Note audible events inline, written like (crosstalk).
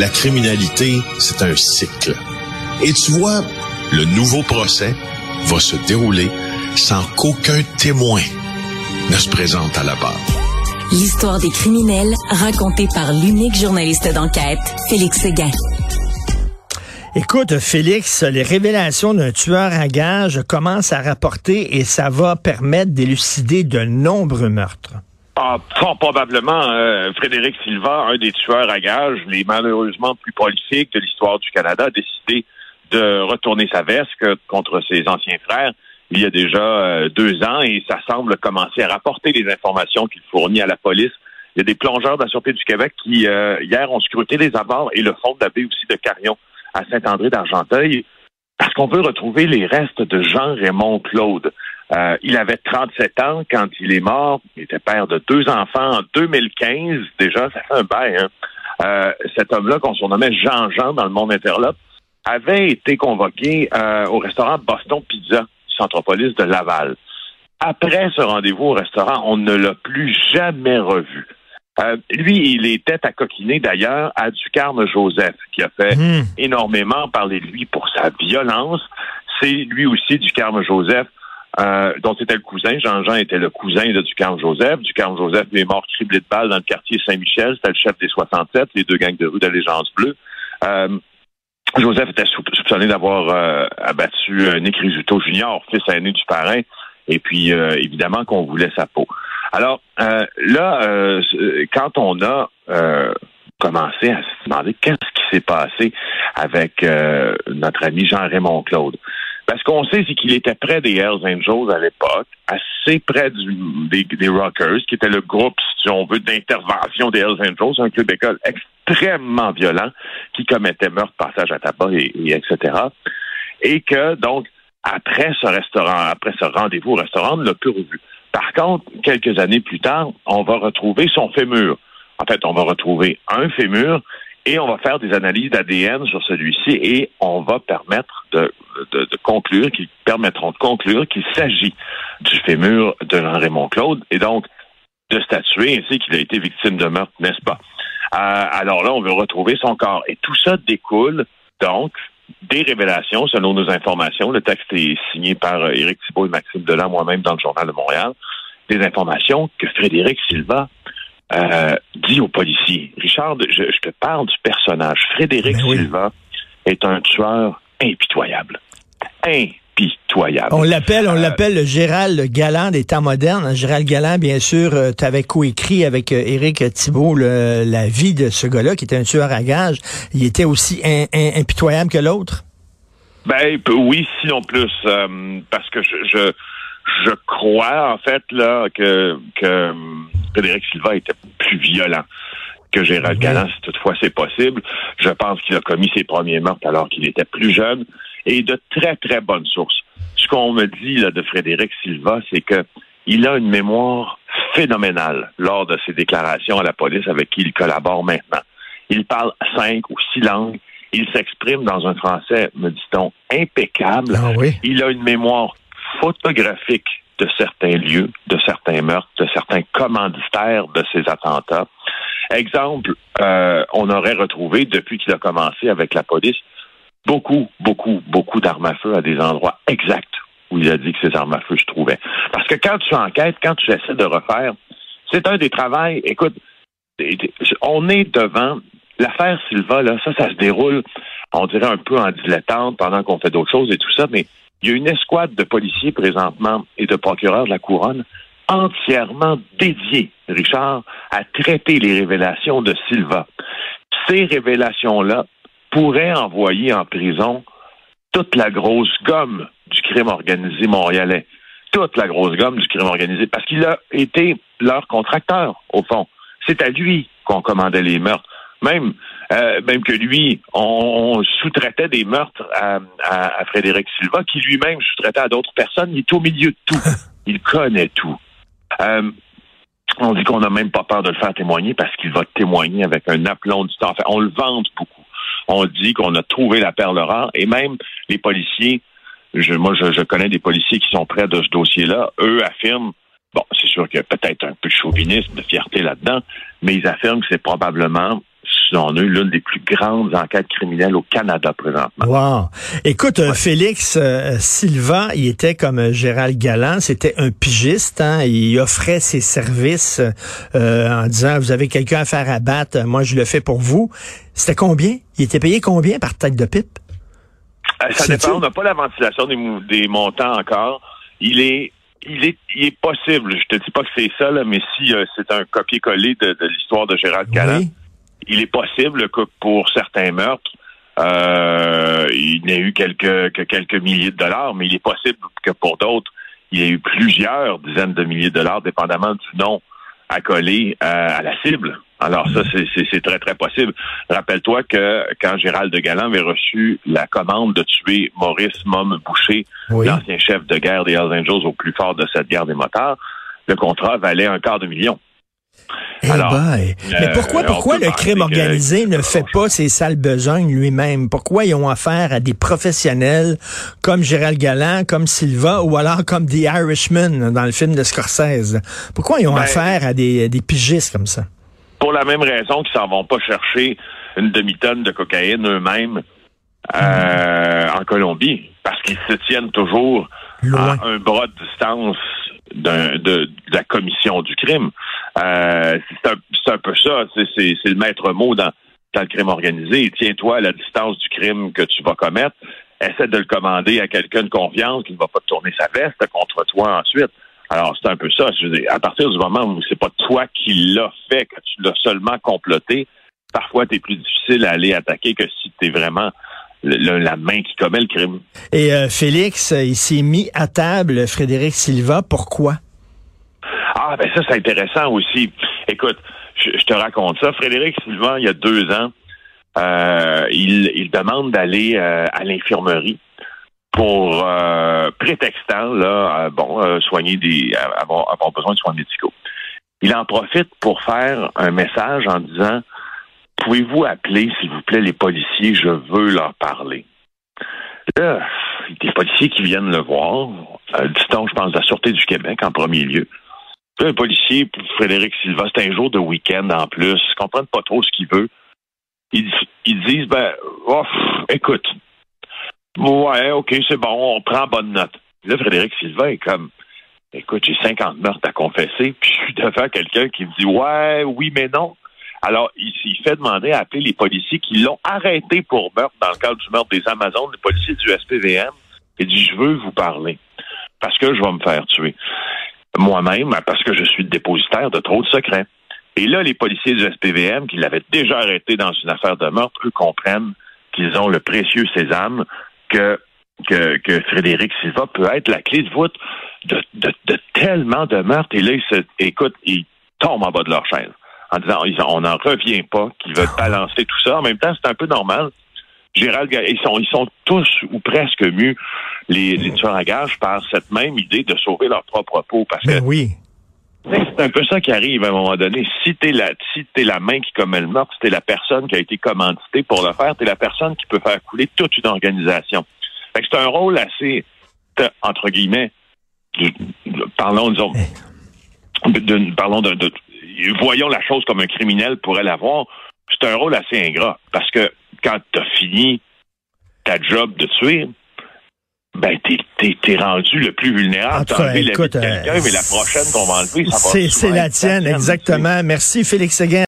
la criminalité, c'est un cycle. Et tu vois, le nouveau procès va se dérouler sans qu'aucun témoin ne se présente à la barre. L'histoire des criminels racontée par l'unique journaliste d'enquête, Félix Séguin. Écoute, Félix, les révélations d'un tueur à gages commencent à rapporter et ça va permettre d'élucider de nombreux meurtres. Ah, fort probablement, euh, Frédéric Silva, un des tueurs à gages, les malheureusement plus prolifiques de l'histoire du Canada, a décidé de retourner sa veste contre ses anciens frères il y a déjà euh, deux ans et ça semble commencer à rapporter les informations qu'il fournit à la police. Il y a des plongeurs de la Sûreté du Québec qui, euh, hier, ont scruté les abords et le fond de la baie aussi de Carion à Saint-André d'Argenteuil parce qu'on veut retrouver les restes de Jean-Raymond Claude. Euh, il avait 37 ans quand il est mort. Il était père de deux enfants en 2015. Déjà, ça fait un bail. Hein? Euh, cet homme-là, qu'on surnommait Jean-Jean dans le monde interlope, avait été convoqué euh, au restaurant Boston Pizza, Centropolis de Laval. Après ce rendez-vous au restaurant, on ne l'a plus jamais revu. Euh, lui, il était à coquiner d'ailleurs à Ducarme Joseph, qui a fait hmm. énormément parler de lui pour sa violence. C'est lui aussi Ducarme Joseph, euh, dont c'était le cousin. Jean-Jean était le cousin de Ducarme Joseph. Ducarme Joseph est mort criblé de balles dans le quartier Saint-Michel. C'était le chef des 67, les deux gangs de rue d'Allégeance Bleue. Euh, Joseph était soupçonné d'avoir abattu Nick Risuto Junior, fils aîné du parrain, et puis évidemment qu'on voulait sa peau. Alors euh, là, euh, quand on a euh, commencé à se demander qu'est-ce qui s'est passé avec notre ami Jean-Raymond Claude, parce qu'on sait c'est qu'il était près des Hells Angels à l'époque, assez près des, Rockers, qui était le groupe, si on veut, d'intervention des Hells Angels, un club d'école extrêmement violent qui commettait meurtre, passage à tabac et etc. Et que donc après ce restaurant, après ce rendez-vous au restaurant, on ne l'a plus revu. Par contre, quelques années plus tard, on va retrouver son fémur. En fait, on va retrouver un fémur et on va faire des analyses d'ADN sur celui-ci et on va permettre de, conclure, qui permettront de conclure qu'il s'agit du fémur de Jean-Raymond Claude et donc de statuer ainsi qu'il a été victime de meurtre, n'est-ce pas? Euh, alors là, on veut retrouver son corps. Et tout ça découle donc des révélations selon nos informations. Le texte est signé par euh, Éric Thibault et Maxime Delan, moi-même, dans le Journal de Montréal. Des informations que Frédéric Silva euh, dit aux policiers. Richard, je, te parle du personnage. Frédéric ben Silva est un tueur impitoyable. Impitoyable. On l'appelle, on euh, l'appelle le Gérald Galland des temps modernes. Gérald Galland, bien sûr, tu avais coécrit avec Éric Thibault la vie de ce gars-là, qui était un tueur à gages. Il était aussi impitoyable que l'autre? Ben oui, sinon plus, euh, parce que je, je, je crois en fait là que que Frédéric Silva était plus violent que Gérald Galland, si toutefois c'est possible. Je pense qu'il a commis ses premiers meurtres alors qu'il était plus jeune et de très très bonnes sources. Ce qu'on me dit là, de Frédéric Silva, c'est que il a une mémoire phénoménale lors de ses déclarations à la police avec qui il collabore maintenant. Il parle cinq ou six langues il s'exprime dans un français, me dit-on, impeccable. Ah il a une mémoire photographique de certains lieux, de certains meurtres, de certains commanditaires de ces attentats. Exemple, euh, on aurait retrouvé, depuis qu'il a commencé avec la police, beaucoup, beaucoup, beaucoup d'armes à feu à des endroits exacts où il a dit que ces armes à feu se trouvaient. Parce que quand tu enquêtes, quand tu essaies de refaire, c'est un des travails, écoute, on est devant l'affaire Silva, là, ça, ça se déroule, on dirait un peu en dilettante pendant qu'on fait d'autres choses et tout ça, mais il y a une escouade de policiers présentement et de procureurs de la couronne entièrement dédiés, Richard, à traiter les révélations de Silva. Ces révélations-là pourraient envoyer en prison toute la grosse gomme du crime organisé montréalais. Toute la grosse gomme du crime organisé, parce qu'il a été leur contracteur, au fond. C'est à lui qu'on commandait les meurtres. Même, euh, même que lui, on, sous-traitait des meurtres à, Frédéric Silva, qui lui-même sous-traitait à d'autres personnes. Il est au milieu de tout. (laughs) Il connaît tout. Euh, on dit qu'on n'a même pas peur de le faire témoigner parce qu'il va témoigner avec un aplomb du temps. on le vante beaucoup. On dit qu'on a trouvé la perle rare et même les policiers, je, moi je, je connais des policiers qui sont près de ce dossier-là, eux affirment Bon, c'est sûr qu'il y a peut-être un peu de chauvinisme, de fierté là-dedans, mais ils affirment que c'est probablement selon eux, l'une des plus grandes enquêtes criminelles au Canada présentement. Wow. Écoute, Félix euh, Silva, il était comme Gérald Galland, c'était un pigiste. Hein, il offrait ses services euh, en disant, vous avez quelqu'un à faire abattre, moi je le fais pour vous. C'était combien? Il était payé combien par tête de pipe? Euh, ça dépend. On n'a pas la ventilation des, des montants encore. Il est il est, il est possible, je te dis pas que c'est ça, là, mais si euh, c'est un copier-coller de, de l'histoire de Gérald Galland, il est possible que pour certains meurtres, euh, il n'ait eu quelques, que quelques milliers de dollars, mais il est possible que pour d'autres, il y ait eu plusieurs dizaines de milliers de dollars, dépendamment du nom accolé euh, à la cible. Alors ça, c'est très, très possible. Rappelle-toi que quand Gérald de Galland avait reçu la commande de tuer Maurice Mom Boucher, l'ancien chef de guerre des Hells Angels au plus fort de cette guerre des motards, le contrat valait un quart de million. Eh Alors, Mais pourquoi, euh, pourquoi le crime organisé ne fait pas ses sales besognes lui-même? Pourquoi ils ont affaire à des professionnels comme Gérald Galland, comme Silva, ou alors comme The Irishman dans le film de Scorsese? Pourquoi ils ont ben, affaire à des, des pigistes comme ça? pour la même raison qu'ils s'en vont pas chercher une demi-tonne de cocaïne eux-mêmes euh, en Colombie, parce qu'ils se tiennent toujours à un bras de distance de, la commission du crime. Euh, c'est un, peu ça, c'est le maître mot dans, le crime organisé. Tiens-toi à la distance du crime que tu vas commettre. Essaie de le commander à quelqu'un de confiance qui ne va pas te tourner sa veste contre toi ensuite. Alors, c'est un peu ça. À partir du moment où c'est pas toi qui l'as fait, que tu l'as seulement comploté, parfois, tu es plus difficile à aller attaquer que si tu es vraiment la main qui commet le crime. Et euh, Félix, il s'est mis à table, Frédéric Silva. Pourquoi? Ah, ben ça, c'est intéressant aussi. Écoute, je, te raconte ça. Frédéric Silva, il y a deux ans, euh, il, demande d'aller euh, à l'infirmerie pour euh, prétextant là, bon, soigner des avoir, besoin de soins médicaux. Il en profite pour faire un message en disant Pouvez-vous appeler, s'il vous plaît, les policiers, je veux leur parler. Là, des policiers qui viennent le voir, euh, dit-on, je pense, de la Sûreté du Québec en premier lieu. Un policier, Frédéric Silva, c'est un jour de week-end en plus, ils comprennent pas trop ce qu'il veut. Ils, disent, ben, oh, écoute, Ouais, OK, c'est bon, on prend bonne note. Là, Frédéric Silva est comme, écoute, j'ai 50 meurtres à confesser, (laughs) puis je suis devant quelqu'un qui me dit, ouais, oui, mais non. Alors, il s'est fait demander à appeler les policiers qui l'ont arrêté pour meurtre dans le cadre du meurtre des Amazones, les policiers du SPVM. Il dit, je veux vous parler parce que je vais me faire tuer. Moi-même, parce que je suis dépositaire de trop de secrets. Et là, les policiers du SPVM, qui l'avaient déjà arrêté dans une affaire de meurtre, eux comprennent qu'ils ont le précieux sésame que, que, Frédéric Silva peut être la clé de voûte de, de, tellement de meurtres. Et là, ils se, écoute, ils tombent en bas de leur chaise en disant on n'en revient pas, qu'ils veulent balancer tout ça. En même temps, c'est un peu normal. Gérald, ils sont, ils sont tous ou presque mus, les, les tueurs à gages, par cette même idée de sauver leur propre peau. Parce ben que oui. C'est un peu ça qui arrive à un moment donné. Si t'es la, si t'es la main qui commet le meurtre, si t'es la personne qui a été commanditée pour le faire, t'es la personne qui peut faire couler toute une organisation. Fait que c'est un rôle assez, entre guillemets, parlons, disons, de, parlons de, de, voyons la chose comme un criminel pourrait l'avoir. C'est un rôle assez ingrat parce que quand t'as fini ta job de tuer, ben, t'es, rendu le plus vulnérable. T'as enlevé la vie de quelqu'un, mais la prochaine qu'on va enlever, ça va C'est, c'est la tienne, exactement. Merci, Félix Seguin.